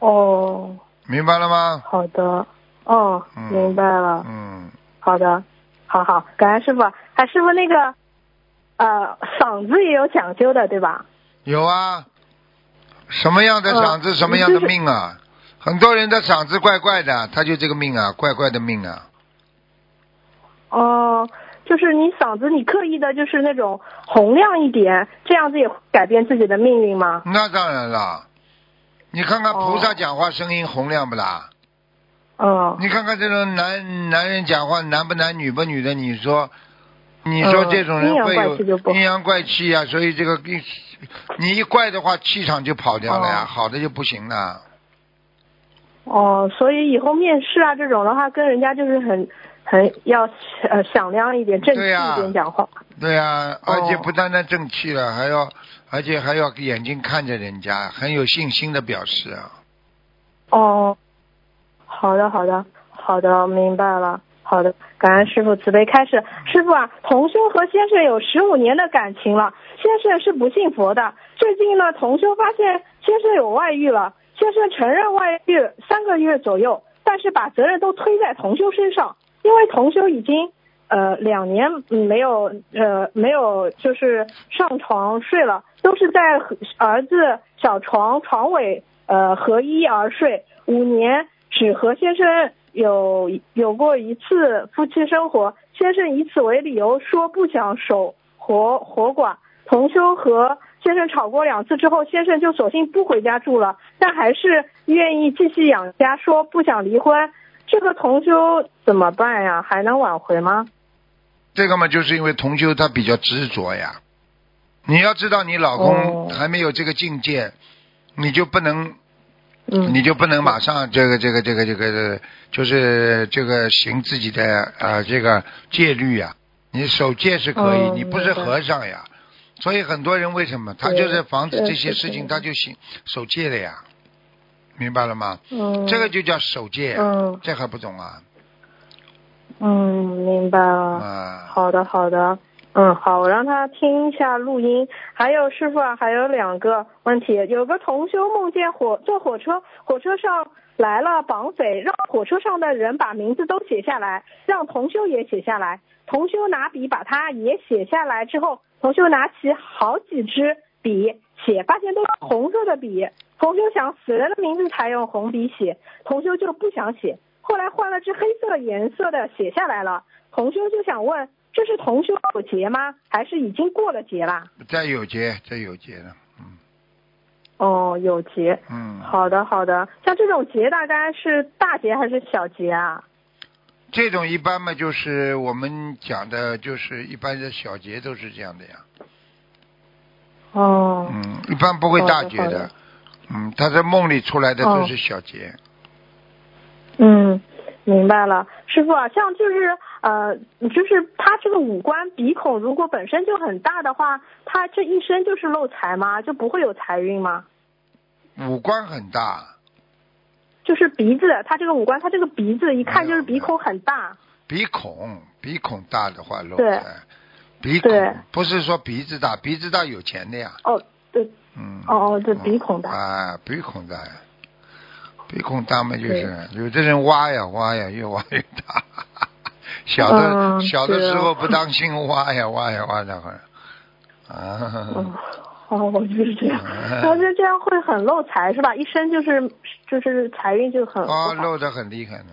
哦，明白了吗？好的。哦，嗯明白了。嗯，好的，好好，感恩师傅。哎师傅那个，呃，嗓子也有讲究的，对吧？有啊，什么样的嗓子，嗯什么样的就是命啊？很多人的嗓子怪怪的，他就这个命啊，怪怪的命啊。哦、就是你嗓子，你刻意的就是那种洪亮一点，这样子也会改变自己的命运吗？那当然了，你看看菩萨哦讲话声音洪亮不啦？嗯，你看看这种男男人讲话男不男女不女的，你说，你说嗯这种人会有阴阳怪气啊，所以这个一你一怪的话，气场就跑掉了呀，哦好的就不行了。哦，所以以后面试啊这种的话，跟人家就是很很要呃响亮一点、正气一点讲话。对呀、而且哦不单单正气了，还要而且还要眼睛看着人家，很有信心的表示啊。哦，好的，好的，好的，明白了。好的，感恩师傅慈悲开始。师傅啊，同修和先生有十五年的感情了，先生是不信佛的。最近呢，同修发现先生有外遇了，先生承认外遇三个月左右，但是把责任都推在同修身上，因为同修已经呃两年没有呃没有就是上床睡了，都是在儿子小床床尾呃合一而睡，五年只和先生有有过一次夫妻生活，先生以此为理由说不想守活活寡，同修和先生吵过两次之后，先生就索性不回家住了，但还是愿意继续养家，说不想离婚。这个同修怎么办呀？还能挽回吗？这个嘛，就是因为同修他比较执着呀。你要知道，你老公哦还没有这个境界，你就不能嗯你就不能马上这个这个这个这个，就是这个行自己的呃这个戒律呀、你守戒是可以，嗯你不是和尚呀。所以很多人为什么他就是防止这些事情，他就行守戒了呀，明白了吗？嗯，这个就叫守戒，嗯这还不懂啊？嗯，明白了。啊，好的，好的。嗯，好，我让他听一下录音。还有师傅啊，还有两个问题。有个同修梦见火坐火车，火车上来了绑匪，让火车上的人把名字都写下来，让同修也写下来。同修拿笔把他也写下来之后，同修拿起好几支笔写，发现都是红色的笔。同修想死人的名字才用红笔写，同修就不想写。后来换了支黑色颜色的写下来了。同修就想问，这是同修有劫吗？还是已经过了劫了？这有劫，这有劫的，嗯哦，有劫。嗯。好的，好的。像这种劫大概是大劫还是小劫啊？这种一般嘛，就是我们讲的，就是一般的小节都是这样的呀。哦，嗯，一般不会大节的的的。嗯，他在梦里出来的哦都是小节。嗯，明白了，师傅啊，像就是呃，就是他这个五官鼻孔如果本身就很大的话，他这一生就是漏财吗？就不会有财运吗？五官很大，就是鼻子，他这个五官，他这个鼻子一看就是鼻孔很大。鼻孔鼻孔大的话漏财。鼻对孔不是说鼻子大，鼻子大有钱的呀。哦，对，嗯。哦哦对嗯鼻孔大啊，鼻孔大呀。鼻孔大嘛，就是有的人挖呀挖呀，越挖越大。小的、嗯小的时候不当心挖呀挖呀挖的很。啊。哦，哦，就是这样，嗯那就这样会很漏财是吧？一生就是就是财运就很啊哦，漏的很厉害呢。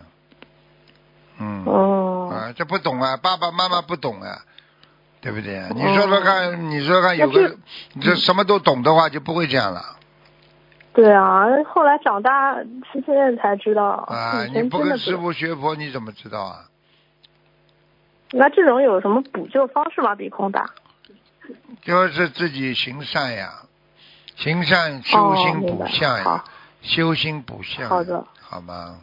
嗯。哦，啊，这不懂啊，爸爸妈妈不懂啊，对不对？你说说看，你说说看，有个你这什么都懂的话，就不会这样了对啊，后来长大是现在才知道，啊！你不。跟师傅学佛，你怎么知道啊？那这种有什么补救方式吗？比空大？就是自己行善呀，行善修心补相呀好，修心补相。好的，好吗？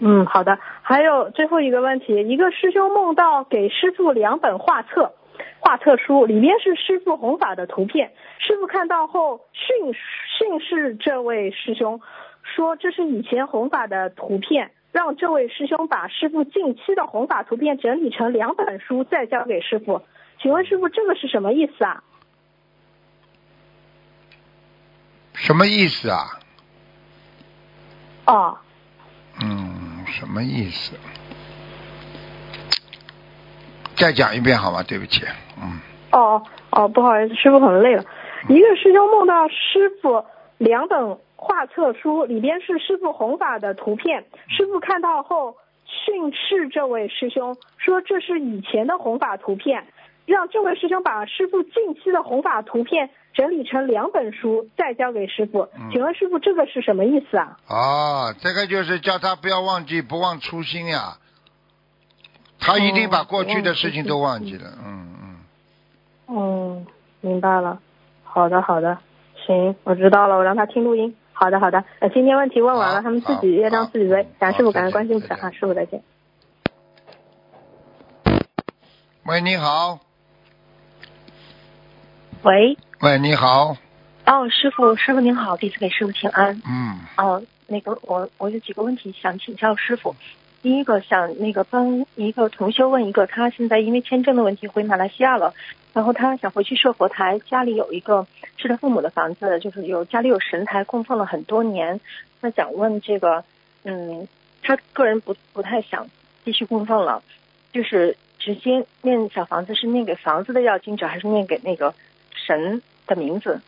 嗯，好的。还有最后一个问题，一个师兄梦到给师傅两本画册，画册书里面是师傅弘法的图片，师傅看到后训训斥这位师兄，说这是以前弘法的图片，让这位师兄把师傅近期的弘法图片整理成两本书，再交给师傅。请问师傅，这个是什么意思啊？什么意思啊？哦，嗯，什么意思？再讲一遍好吗？对不起，嗯。哦哦，不好意思，师傅很累了。一个师兄梦到师傅两本画册书，里边是师傅弘法的图片。师傅看到后训斥这位师兄，说这是以前的弘法图片，让这位师兄把师傅近期的弘法图片整理成两本书，再交给师傅。嗯请问师傅，这个是什么意思啊？哦，这个就是叫他不要忘记，不忘初心呀。他一定把过去的事情都忘记了，嗯嗯。嗯，明白了。好的，好的，行，我知道了，我让他听录音。好的，好的。呃，今天问题问完了，他们自己业障自己背好。感恩师傅，感恩好再见观世音菩萨啊，师傅再见。喂，你好，喂，喂，你好，哦，师傅，师傅您好，弟子给师傅请安。嗯，哦，那个我我有几个问题想请教师傅。第一个想那个帮一个同修问一个，他现在因为签证的问题回马来西亚了，然后他想回去设佛台，家里有一个是他父母的房子，就是有家里有神台供奉了很多年，他想问这个，嗯，他个人不不太想继续供奉了，就是直接念小房子是念给房子的要经者，还是念给那个神的名字？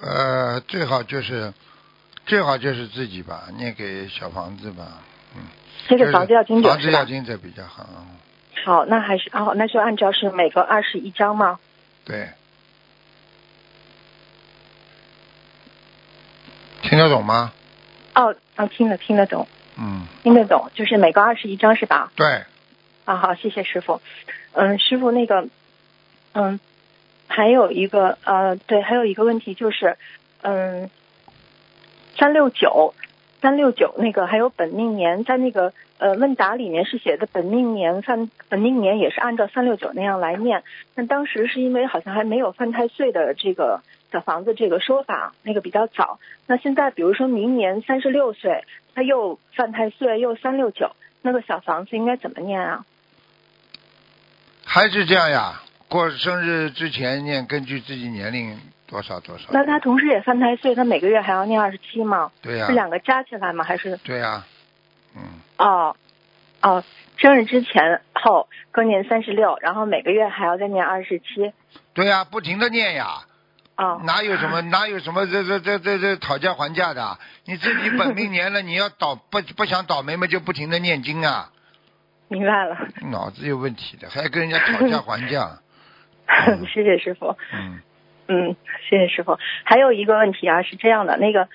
呃，最好就是最好就是自己吧，念给小房子吧，嗯。这个房子要经者房子要经者比较好，好，那还是哦，那就按照是每个二十一张吗？对。听得懂吗？哦，啊，听得听得懂，嗯，听得懂，就是每个二十一张是吧？对，啊，好，谢谢师傅。嗯，师傅那个，嗯，还有一个呃，对，还有一个问题就是，嗯，三六九，三六九那个还有本命年，在那个呃问答里面是写的本命年犯本命年也是按照三六九那样来念。那当时是因为好像还没有犯太岁的这个小房子这个说法，那个比较早。那现在比如说明年三十六岁，他又犯太岁又三六九，那个小房子应该怎么念啊？还是这样呀？过生日之前念，根据自己年龄多少多少。那他同时也犯太岁，他每个月还要念二十七吗？对呀、是两个加起来吗？还是对呀、嗯，哦哦，生日之前后各念三十六，然后每个月还要再念二十七。对呀、不停的念呀，哦，哪有什么 哪有什么这这这这这讨价还价的？你自己本命年了，你要倒不不想倒霉嘛，就不停的念经啊，明白了，脑子有问题的，还跟人家讨价还价。谢谢师傅。嗯，嗯，谢谢师傅。还有一个问题啊，是这样的，那个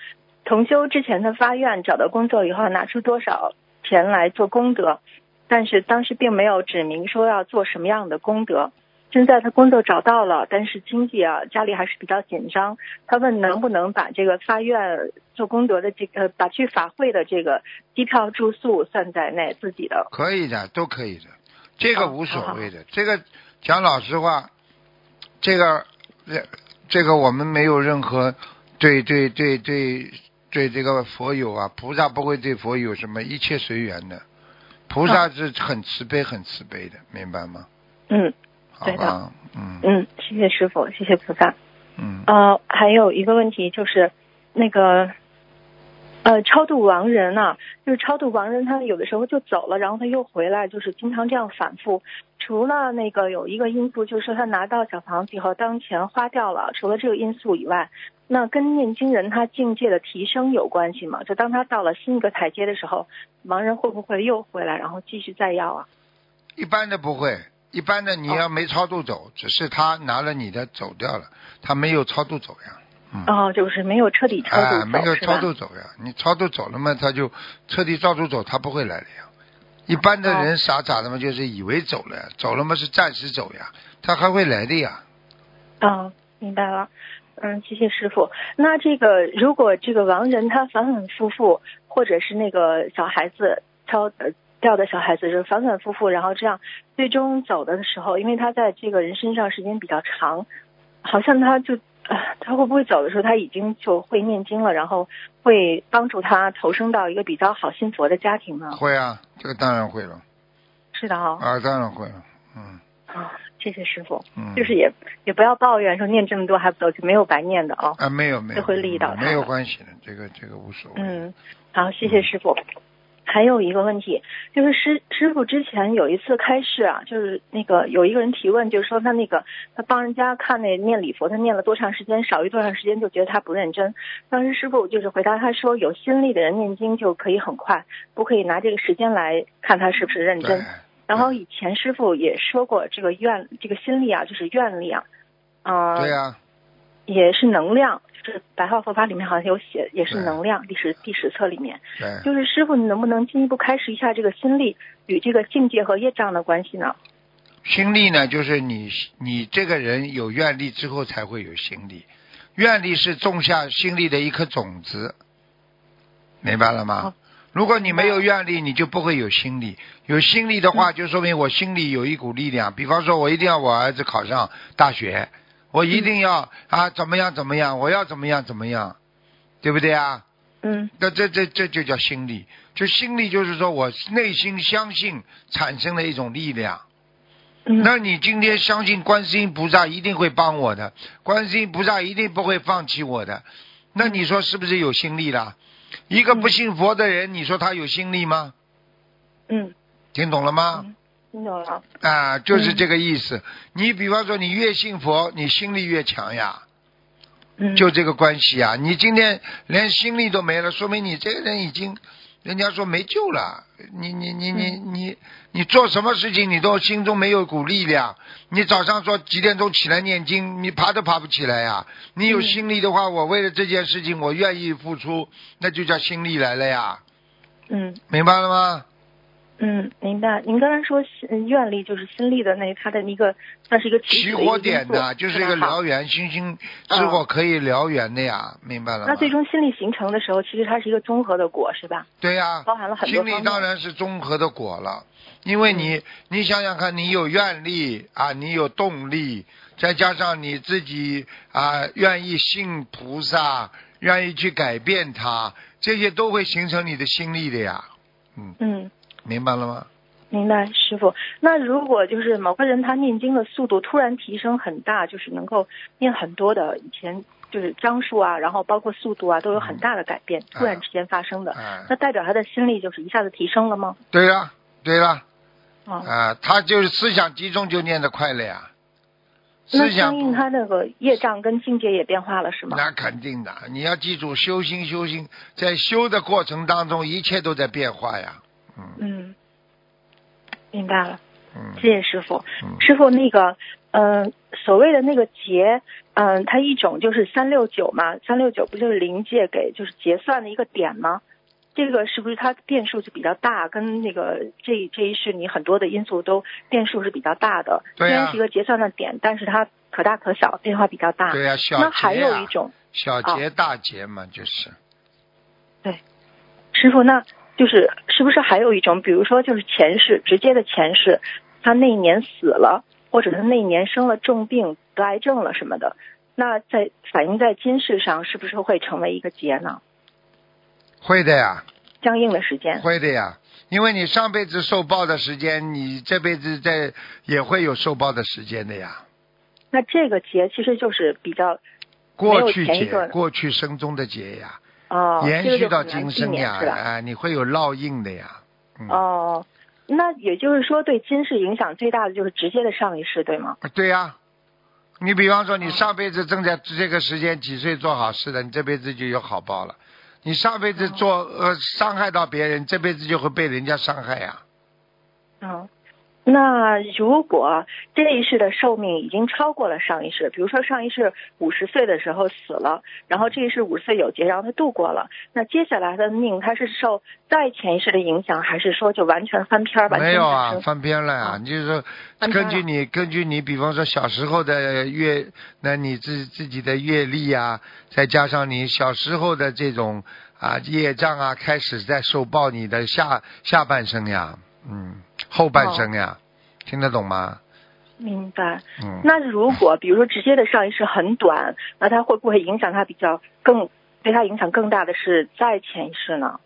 同修之前的发愿找到工作以后拿出多少钱来做功德，但是当时并没有指明说要做什么样的功德。现在他工作找到了，但是经济啊家里还是比较紧张。他问能不能把这个发愿做功德的这个把去法会的这个机票住宿算在内自己的。可以的，都可以的，这个哦无所谓的。这个讲老实话，这个这这个我们没有任何对对对对对这个佛友啊，菩萨不会对佛有什么，一切随缘的。菩萨是很慈悲、很慈悲的，明白吗？嗯好的吧，嗯嗯，谢谢师傅，谢谢菩萨。嗯，呃，还有一个问题就是，那个，呃，超度亡人啊，就是超度亡人，他有的时候就走了，然后他又回来，就是经常这样反复。除了那个有一个因素，就是说他拿到小房子以后，当钱花掉了，除了这个因素以外，那跟念经人他境界的提升有关系吗？就当他到了新一个台阶的时候，亡人会不会又回来，然后继续再要啊？一般的不会，一般的你要没超度走，只是他拿了你的走掉了，他没有超度走呀。嗯。哦，就是没有彻底超度啊，走，没有超度走呀，你超度走了嘛，他就彻底超度走，他不会来的呀。一般的哦人傻傻的嘛，就是以为走了呀，走了嘛是暂时走呀，他还会来的呀。哦，明白了。嗯，谢谢师傅。那这个如果这个亡人他反反复复，或者是那个小孩子超呃掉的小孩子，就是反反复复，然后这样最终走的时候，因为他在这个人身上时间比较长，好像他就呃 他会不会走的时候他已经就会念经了，然后会帮助他投生到一个比较好信佛的家庭呢？会啊，这个当然会了，是的哈、啊，当然会了，嗯啊，谢谢师傅。嗯。就是也也不要抱怨说念这么多还不走，就没有白念的啊。啊，没有没有，这会利益到他没有关系的，这个这个无所谓。嗯，好，谢谢师傅。还有一个问题，就是师师傅之前有一次开示啊，就是那个有一个人提问，就是说他那个他帮人家看那念礼佛，他念了多长时间，少于多长时间就觉得他不认真。当时师傅就是回答他说，有心力的人念经就可以很快，不可以拿这个时间来看他是不是认真。然后以前师傅也说过，这个愿这个心力啊，就是愿力啊，啊、对呀、也是能量，就是白话佛法里面好像有写，也是能量，第十第十册里面。对，就是师傅，你能不能进一步开始一下这个心力与这个境界和业障的关系呢？心力呢，就是你你这个人有愿力之后才会有心力，愿力是种下心力的一颗种子，明白了吗好？如果你没有愿力，你就不会有心力。有心力的话，就说明我心里有一股力量。比方说，我一定要我儿子考上大学，我一定要啊怎么样怎么样，我要怎么样怎么样，对不对啊？嗯那这这这就叫心力，就心力就是说我内心相信产生了一种力量。嗯那你今天相信观世音菩萨一定会帮我的，观世音菩萨一定不会放弃我的，那你说是不是有心力了？一个不信佛的人，你说他有心力吗？嗯，听懂了吗？听懂了。啊，就是这个意思。你比方说，你越信佛，你心力越强呀，嗯，就这个关系啊。你今天连心力都没了，说明你这个人已经，人家说没救了。你你你你你你做什么事情，你都心中没有股力量。你早上说几点钟起来念经，你爬都爬不起来呀。你有心力的话，我为了这件事情，我愿意付出，那就叫心力来了呀。嗯明白了吗？嗯，明白。您刚才说心愿力就是心力的那它的一个算是一个起火点因素呐，就是一个燎原，星星之火可以燎原的呀，明白了吗？那最终心力形成的时候，其实它是一个综合的果，是吧？对呀、包含了很多心力当然是综合的果了，因为你、嗯你想想看，你有愿力啊，你有动力，再加上你自己啊愿意信菩萨，愿意去改变它，这些都会形成你的心力的呀。嗯，嗯，明白了吗？明白，师傅。那如果就是某个人他念经的速度突然提升很大，就是能够念很多的，以前就是章数啊，然后包括速度啊，都有很大的改变，突然之间发生的，哎、那代表他的心力就是一下子提升了吗？对呀，对呀，啊、啊，他就是思想集中就念得快了呀。那思想相应他那个业障跟境界也变化了，是吗？那肯定的，你要记住，修心修心，在修的过程当中，一切都在变化呀。嗯嗯，明白了，嗯谢谢师傅。嗯，师傅，那个，嗯、所谓的那个劫，嗯、它一种就是三六九嘛，三六九不就是临界给就是结算的一个点吗？这个是不是它变数就比较大？跟那个这这一世你很多的因素都变数是比较大的。对呀虽然是一个结算的点，但是它可大可小，变化比较大。对呀、小那还有一种，小节大节嘛，就是对师傅，那就是是不是还有一种，比如说就是前世直接的前世，他那一年死了，或者他那一年生了重病、得癌症了什么的，那在反映在今世上，是不是会成为一个劫呢？会的呀，相应的时间，会的呀。因为你上辈子受报的时间，你这辈子在也会有受报的时间的呀。那这个劫其实就是比较过去劫过去生中的劫呀，哦，延续到今生呀，免是吧？啊，你会有烙印的呀。嗯，哦，那也就是说，对今世影响最大的就是直接的上一世，对吗？对呀。你比方说，你哦上辈子正在这个时间几岁做好事的，你这辈子就有好报了。你上辈子做呃伤害到别人，这辈子就会被人家伤害呀。嗯，那如果这一世的寿命已经超过了上一世，比如说上一世五十岁的时候死了，然后这一世五十岁有劫，然后他度过了，那接下来的命他是受再前一世的影响，还是说就完全翻篇儿，吧没有啊翻篇了呀、啊你就是根据你根据你，比方说小时候的阅，那你自自己的阅历啊，再加上你小时候的这种啊业障啊，开始在受报你的下下半生呀，嗯，后半生呀，听得懂吗？明白。嗯，那如果比如说直接的上一世很短，那他会不会影响他比较更对他影响更大的是在前一世呢？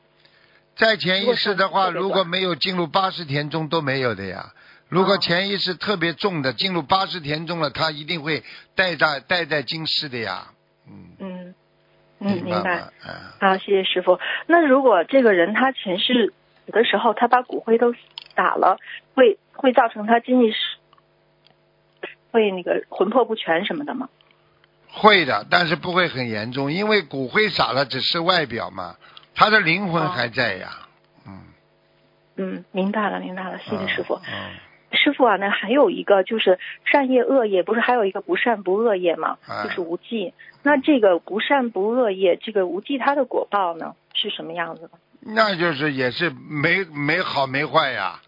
在潜意识的话，如果没有进入八十田中都没有的呀。如果哦潜意识特别重的，进入八十田中了，他一定会带在带在今世的呀。嗯，嗯嗯，明白。吗？嗯。好，谢谢师傅。那如果这个人他前世死的时候，他把骨灰都撒了，会会造成他今世会那个魂魄不全什么的吗？会的，但是不会很严重，因为骨灰撒了只是外表嘛，他的灵魂哦还在呀。嗯，嗯，明白了，明白了，谢谢师傅。嗯，师傅啊，那还有一个就是善业恶业，不是还有一个不善不恶业吗？哎就是无忌。那这个不善不恶业，这个无忌它的果报呢是什么样子的？那就是也是没没好没坏呀。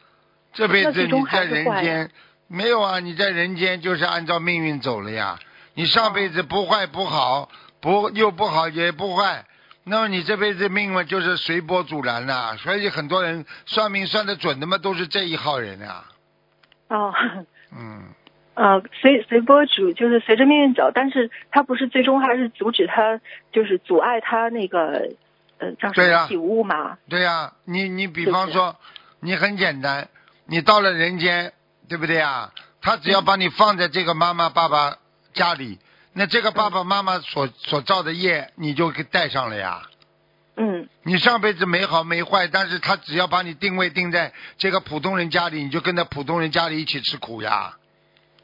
这辈子你在人间没有啊？你在人间就是按照命运走了呀。你上辈子不坏不好，不又不好也不坏，那么你这辈子命嘛就是随波逐澜了。所以很多人算命算的准的嘛，都是这一号人啊。哦，嗯，呃，随随波逐就是随着命运走，但是他不是最终还是阻止他，就是阻碍他那个呃叫什对呀么起悟嘛？对呀、你你比方说，你很简单，你到了人间，对不对啊？他只要把你放在这个妈妈爸爸家里，那这个爸爸妈妈所所造的业，你就给带上了呀。嗯你上辈子没好没坏，但是他只要把你定位定在这个普通人家里，你就跟着普通人家里一起吃苦呀。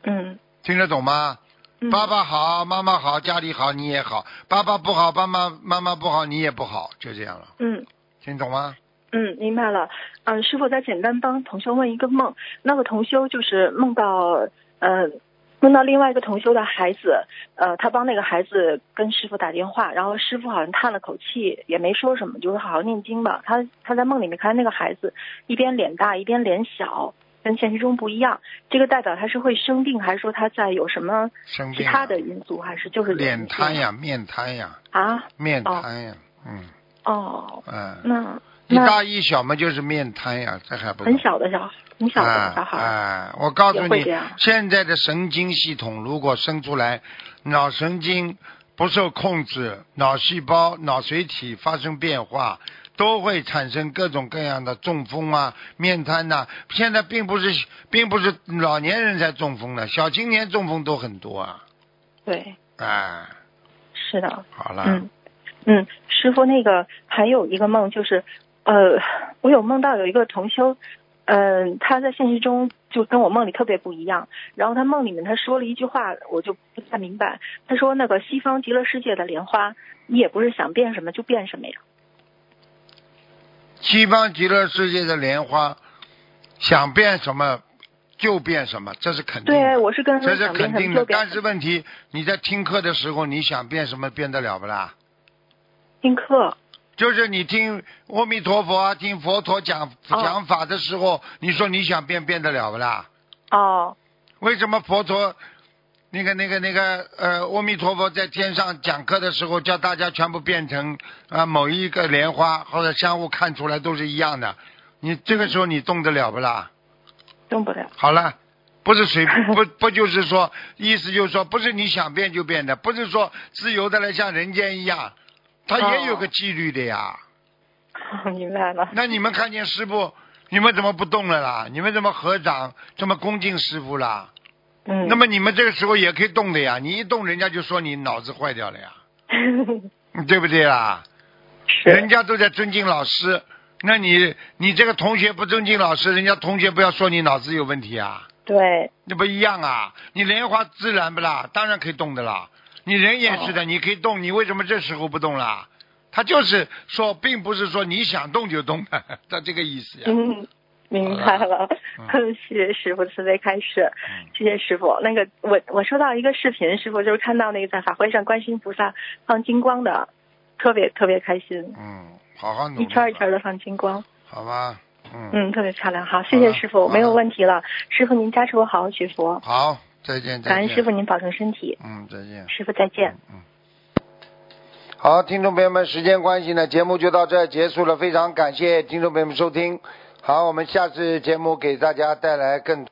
嗯听得懂吗？嗯，爸爸好，妈妈好，家里好，你也好；爸爸不好，爸妈妈妈不好，你也不好，就这样了。嗯听懂吗？嗯，明白了。嗯，师傅再简单帮同修问一个梦，那个同修就是梦到呃梦到另外一个同修的孩子，呃，他帮那个孩子跟师傅打电话，然后师傅好像叹了口气，也没说什么，就是好好念经吧。他他在梦里面看那个孩子一边脸大一边脸小，跟现实中不一样。这个代表他是会生病，还是说他在有什么其他的因素，还是就是脸瘫呀，面瘫呀，啊？面瘫呀，嗯哦，嗯，那一大一小嘛就是面瘫呀，这还不很小的小很小的小孩，哎哎，我告诉你现在的神经系统如果生出来，脑神经不受控制，脑细胞、脑髓体发生变化，都会产生各种各样的中风啊、面瘫呐、现在并不是并不是老年人才中风的，小青年中风都很多啊。对，哎，是的，好了，嗯嗯，师傅，那个还有一个梦，就是呃，我有梦到有一个同修，嗯、他在现实中就跟我梦里特别不一样。然后他梦里面他说了一句话，我就不太明白。他说那个西方极乐世界的莲花，你也不是想变什么就变什么呀？西方极乐世界的莲花，想变什么就变什么，这是肯定的。对，我是跟他这是肯定的，但。是问题你在听课的时候，你想变什么变得了不啦？听课，就是你听阿弥陀佛啊，听佛陀讲讲法的时候，你说你想变变得了不啦？哦，为什么佛陀那个那个那个呃阿弥陀佛在天上讲课的时候，叫大家全部变成啊、某一个莲花或者相互看出来都是一样的？你这个时候你动得了不啦？动不了。好了，不是随不不就是说，意思就是说，不是你想变就变的，不是说自由的来像人间一样，它也有个纪律的呀。明白了。那你们看见师傅，你们怎么不动了啦？你们怎么合掌这么恭敬师傅啦？嗯。那么你们这个时候也可以动的呀，你一动人家就说你脑子坏掉了呀，对不对啦？是人家都在尊敬老师，那你你这个同学不尊敬老师，人家同学不要说你脑子有问题啊，对，那不一样啊？你莲花自然不啦？当然可以动的啦。你人也是的，哦你可以动，你为什么这时候不动啦？他就是说，并不是说你想动就动的，他这个意思呀。嗯，明白了。嗯谢谢师傅慈悲开示，嗯谢谢师傅。那个我我收到一个视频，师傅就是看到那个在法会上观世音菩萨放金光的，特别特别开心，嗯，好好努力。一圈一圈的放金光，好吧，嗯，嗯，特别漂亮。好，谢谢师傅，没有问题了。师傅您加持我好好学佛，好，再见，再见。感恩师傅您保重身体，嗯，再见。师傅再见。嗯。好，听众朋友们，时间关系呢，节目就到这儿结束了。非常感谢听众朋友们收听。好，我们下次节目给大家带来更。